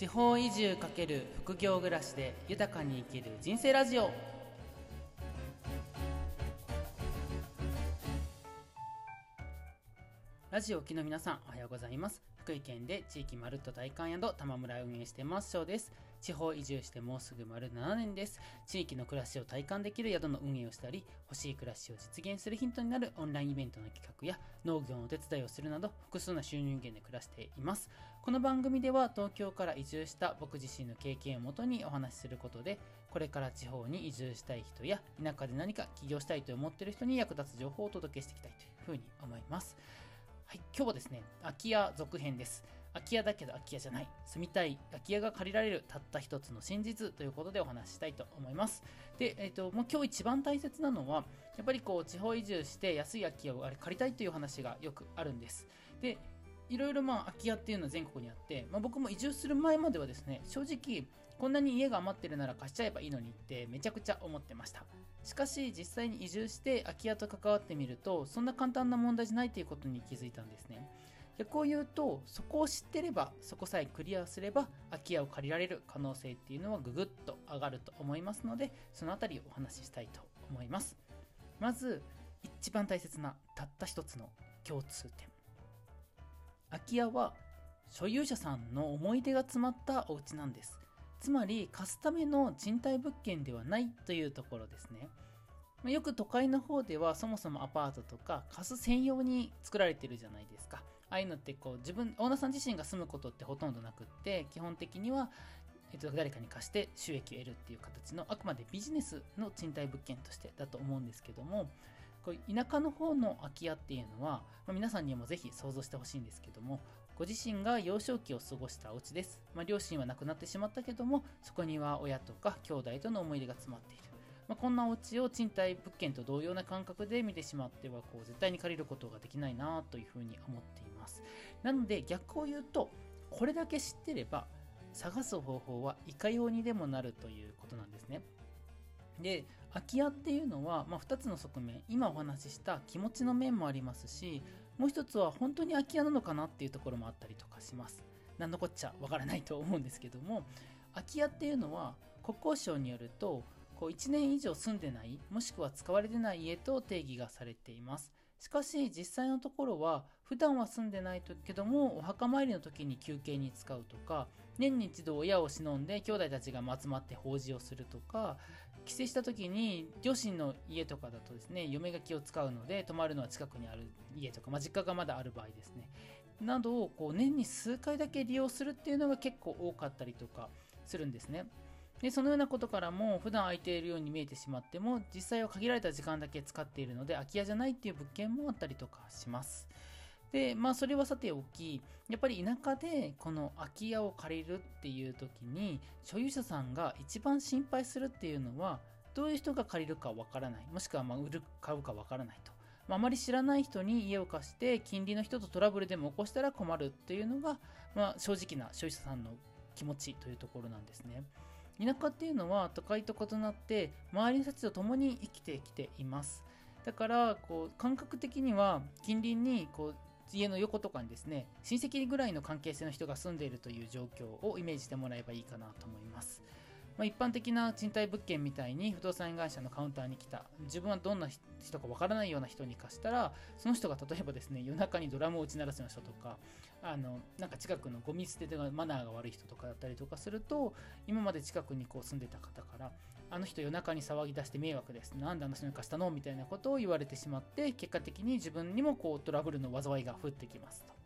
地方移住×副業暮らしで豊かに生きる人生ラジオ。ラジオ機の皆さんおはようございます。福井県で地域まるっと大観宿玉村を運営してます。翔です。地方移住してもうすぐ丸7年です。地域の暮らしを体感できる宿の運営をしたり欲しい暮らしを実現するヒントになるオンラインイベントの企画や農業のお手伝いをするなど複数の収入源で暮らしています。この番組では東京から移住した僕自身の経験をもとにお話しすることでこれから地方に移住したい人や田舎で何か起業したいと思っている人に役立つ情報をお届けしていきたいというふうに思います。はい、今日はですね、空き家続編です。空き家だけど空き家じゃない。住みたい空き家が借りられるたった一つの真実ということでお話したいと思います。で、えっ、ー、と、もう今日一番大切なのは、やっぱりこう、地方移住して安い空き家をあれ借りたいという話がよくあるんです。で、いろいろまあ空き家っていうのは全国にあって、まあ、僕も移住する前まではですね正直こんなに家が余ってるなら貸しちゃえばいいのにってめちゃくちゃ思ってましたしかし実際に移住して空き家と関わってみるとそんな簡単な問題じゃないということに気づいたんですね逆を言うとそこを知ってればそこさえクリアすれば空き家を借りられる可能性っていうのはぐぐっと上がると思いますのでそのあたりをお話ししたいと思います。まず一番大切なたった一つの共通点。空き家は所有者さんの思い出が詰まったお家なんです。つまり貸すための賃貸物件ではないというところですね。よく都会の方ではそもそもアパートとか貸す専用に作られてるじゃないですか。ああいうのってこう自分オーナーさん自身が住むことってほとんどなくって基本的にはえっと、誰かに貸して収益を得るっていう形のあくまでビジネスの賃貸物件としてだと思うんですけどもこう田舎の方の空き家っていうのは、まあ、皆さんにもぜひ想像してほしいんですけどもご自身が幼少期を過ごしたお家です、まあ、両親は亡くなってしまったけどもそこには親とか兄弟との思い出が詰まっている、まあ、こんなお家を賃貸物件と同様な感覚で見てしまってはこう絶対に借りることができないなというふうに思っています。なので逆を言うとこれだけ知ってれば探す方法はいかようにでもなるということなんですね。で空き家っていうのは、まあ、2つの側面。今お話しした気持ちの面もありますしもう一つは本当に空き家なのかなっていうところもあったりとかします。何のこっちゃわからないと思うんですけども空き家っていうのは国交省によるとこう1年以上住んでないもしくは使われてない家と定義がされていますしかし実際のところは普段は住んでないけどもお墓参りの時に休憩に使うとか年に一度親を忍んで兄弟たちが集まって法事をするとか帰省した時に両親の家とかだとですね嫁が気を使うので泊まるのは近くにある家とか、まあ、実家がまだある場合ですねなどをこう年に数回だけ利用するっていうのが結構多かったりとかするんですね。でそのようなことからも普段空いているように見えてしまっても実際は限られた時間だけ使っているので空き家じゃないっていう物件もあったりとかします。で、まあそれはさておき、やっぱり田舎でこの空き家を借りるっていう時に所有者さんが一番心配するっていうのはどういう人が借りるかわからない。もしくはま売る、買うかわからないと。あ、まり知らない人に家を貸して近隣の人とトラブルでも起こしたら困るっていうのが、まあ、正直な所有者さんの気持ちというところなんですね。田舎っていうのは都会と異なって周りの人たちと共に生きてきています。だからこう感覚的には近隣にこう家の横とかにですね親戚ぐらいの関係性の人が住んでいるという状況をイメージしてもらえばいいかなと思います。まあ、一般的な賃貸物件みたいに不動産会社のカウンターに来た。自分はどんな人かわからないような人に貸したらその人が例えばですね夜中にドラムを打ち鳴らすような人とかあのなんか近くのゴミ捨てでマナーが悪い人とかだったりとかすると今まで近くにこう住んでた方からあの人夜中に騒ぎ出して迷惑です。なんであの人に貸したの？みたいなことを言われてしまって結果的に自分にもこうトラブルの災いが降ってきますと。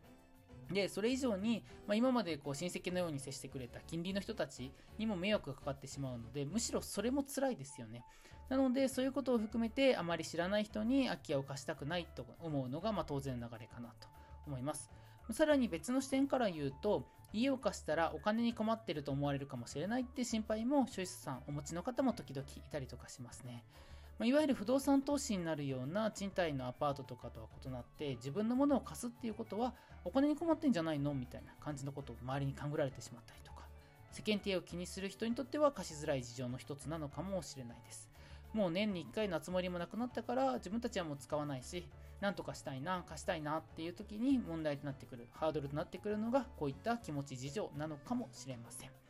で、それ以上に、まあ、今までこう親戚のように接してくれた近隣の人たちにも迷惑がかかってしまうので、むしろそれも辛いですよね。なので、そういうことを含めて、あまり知らない人に空き家を貸したくないと思うのが、まあ、当然の流れかなと思います。さらに別の視点から言うと、家を貸したらお金に困ってると思われるかもしれないって心配も、所有者さんお持ちの方も時々いたりとかしますね。まあ、いわゆる不動産投資になるような賃貸のアパートとかとは異なって自分のものを貸すっていうことはお金に困ってんじゃないのみたいな感じのことを周りに勘ぐられてしまったりとか世間体を気にする人にとっては貸しづらい事情の一つなのかもしれないですもう年に1回の集まりもなくなったから自分たちはもう使わないしなんとかしたいな貸したいなっていう時に問題となってくるハードルとなってくるのがこういった気持ち事情なのかもしれません。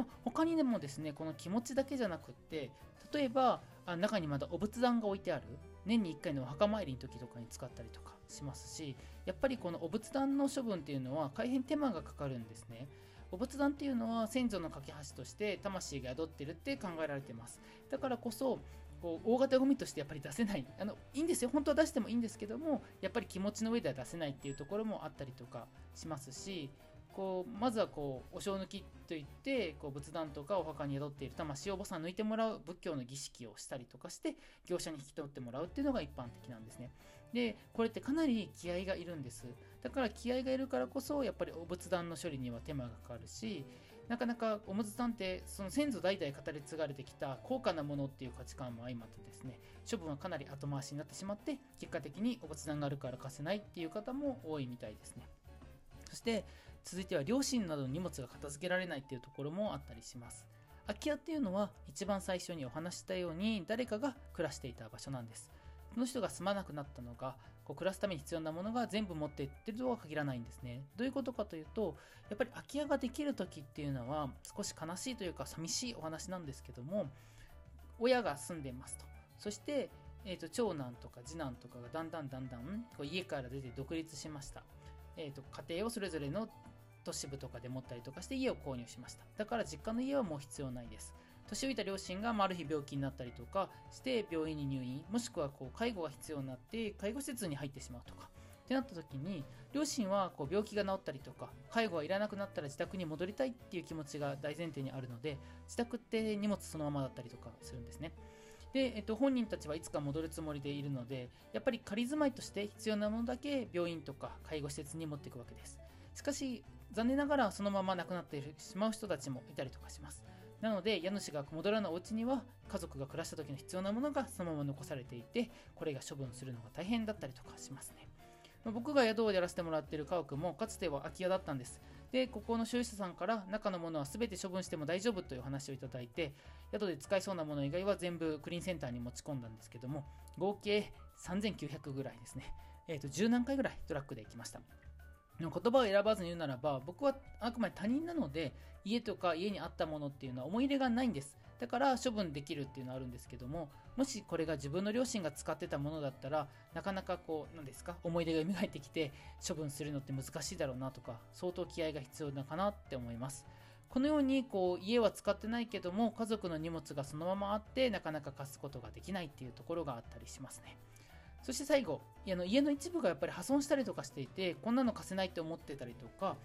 まあ、他にでもですねこの気持ちだけじゃなくって例えばあ中にまだお仏壇が置いてある。年に1回のお墓参りの時とかに使ったりとかしますしやっぱりこのお仏壇の処分っていうのは大変手間がかかるんですね。お仏壇っていうのは先祖の架け橋として魂が宿ってるって考えられてます。だからこそこう大型ゴミとしてやっぱり出せない。あのいいんですよ。本当は出してもいいんですけどもやっぱり気持ちの上では出せないっていうところもあったりとかしますしこうまずはこうお正抜きといってこう仏壇とかお墓に宿っている魂をお坊さん抜いてもらう仏教の儀式をしたりとかして業者に引き取ってもらうっていうのが一般的なんですね。でこれってかなり気合がいるんです。だから気合がいるからこそやっぱりお仏壇の処理には手間がかかるしなかなかお仏壇ってその先祖代々語り継がれてきた高価なものっていう価値観も相まってですね処分はかなり後回しになってしまって結果的にお仏壇があるから貸せないっていう方も多いみたいですね。そして続いては両親などの荷物が片付けられないっていうところもあったりします。空き家っていうのは一番最初にお話したように誰かが暮らしていた場所なんです。その人が住まなくなったのがこう暮らすために必要なものが全部持っていってるとは限らないんですね。どういうことかというとやっぱり空き家ができる時っていうのは少し悲しいというか寂しいお話なんですけども親が住んでますと。そしてえーと、長男とか次男とかがだんだんだんだんこう家から出て独立しました、えーと家庭をそれぞれの都市部とかで持ったりとかして家を購入しました。だから実家の家はもう必要ないです。年老いた両親がある日病気になったりとかして病院に入院、もしくはこう介護が必要になって介護施設に入ってしまうとか。ってなった時に両親はこう病気が治ったりとか介護がいらなくなったら自宅に戻りたいっていう気持ちが大前提にあるので自宅って荷物そのままだったりとかするんですね。で、えっと、本人たちはいつか戻るつもりでいるのでやっぱり仮住まいとして必要なものだけ病院とか介護施設に持っていくわけです。しかし残念ながらそのまま亡くなってしまう人たちもいたりとかします。なので家主が戻らないお家には家族が暮らした時の必要なものがそのまま残されていてこれが処分するのが大変だったりとかしますね。僕が宿をやらせてもらっている家屋もかつては空き家だったんです。で、ここの所有者さんから中のものは全て処分しても大丈夫という話をいただいて、宿で使えそうなもの以外は全部クリーンセンターに持ち込んだんですけども、合計3900ぐらいですね。えっ、ー、と、10何回ぐらいトラックで行きました。言葉を選ばずに言うならば僕はあくまで他人なので家とか家にあったものっていうのは思い入れがないんですだから処分できるっていうのはあるんですけどももしこれが自分の両親が使ってたものだったらなかなかこう何ですか思い出が蘇ってきて処分するのって難しいだろうなとか相当気合が必要なのかなって思います。このようにこう家は使ってないけども家族の荷物がそのままあってなかなか貸すことができないっていうところがあったりしますね。そして最後、家の一部がやっぱり破損したりとかしていて、こんなの貸せないって思ってたりとか、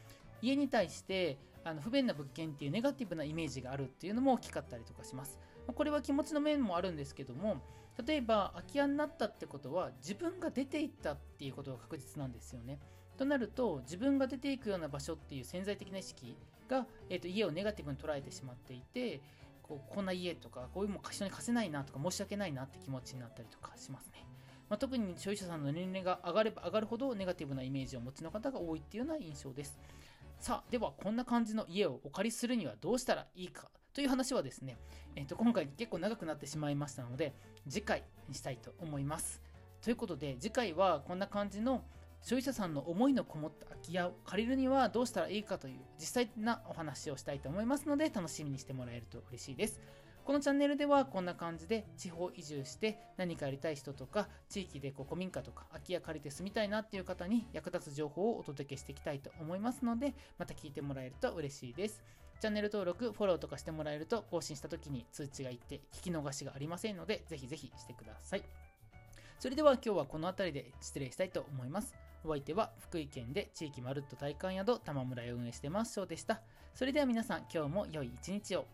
家に対してあの不便な物件っていうネガティブなイメージがあるっていうのも大きかったりとかします。これは気持ちの面もあるんですけども、例えば空き家になったってことは自分が出ていったっていうことが確実なんですよね。となると自分が出ていくような場所っていう潜在的な意識が、えー、と家をネガティブに捉えてしまっていてこうこんな家とかこういうもん人に貸せないなとか申し訳ないなって気持ちになったりとかしますね。まあ、特に所有者さんの年齢が上がれば上がるほどネガティブなイメージをお持ちの方が多いっていうような印象です。さあ、ではこんな感じの家をお借りするにはどうしたらいいかという話はですね、えー、と今回結構長くなってしまいましたので、次回にしたいと思います。ということで、次回はこんな感じの消費者さんの思いのこもった空き家を借りるにはどうしたらいいかという実際なお話をしたいと思いますので楽しみにしてもらえると嬉しいです。このチャンネルではこんな感じで地方移住して何かやりたい人とか地域でこう古民家とか空き家借りて住みたいなっていう方に役立つ情報をお届けしていきたいと思いますのでまた聞いてもらえると嬉しいです。チャンネル登録、フォローとかしてもらえると更新した時に通知がいって聞き逃しがありませんのでぜひぜひしてください。それでは今日はこの辺りで失礼したいと思います。お相手は福井県で地域まるっと体感宿玉村へ運営してます翔でした。それでは皆さん今日も良い一日を。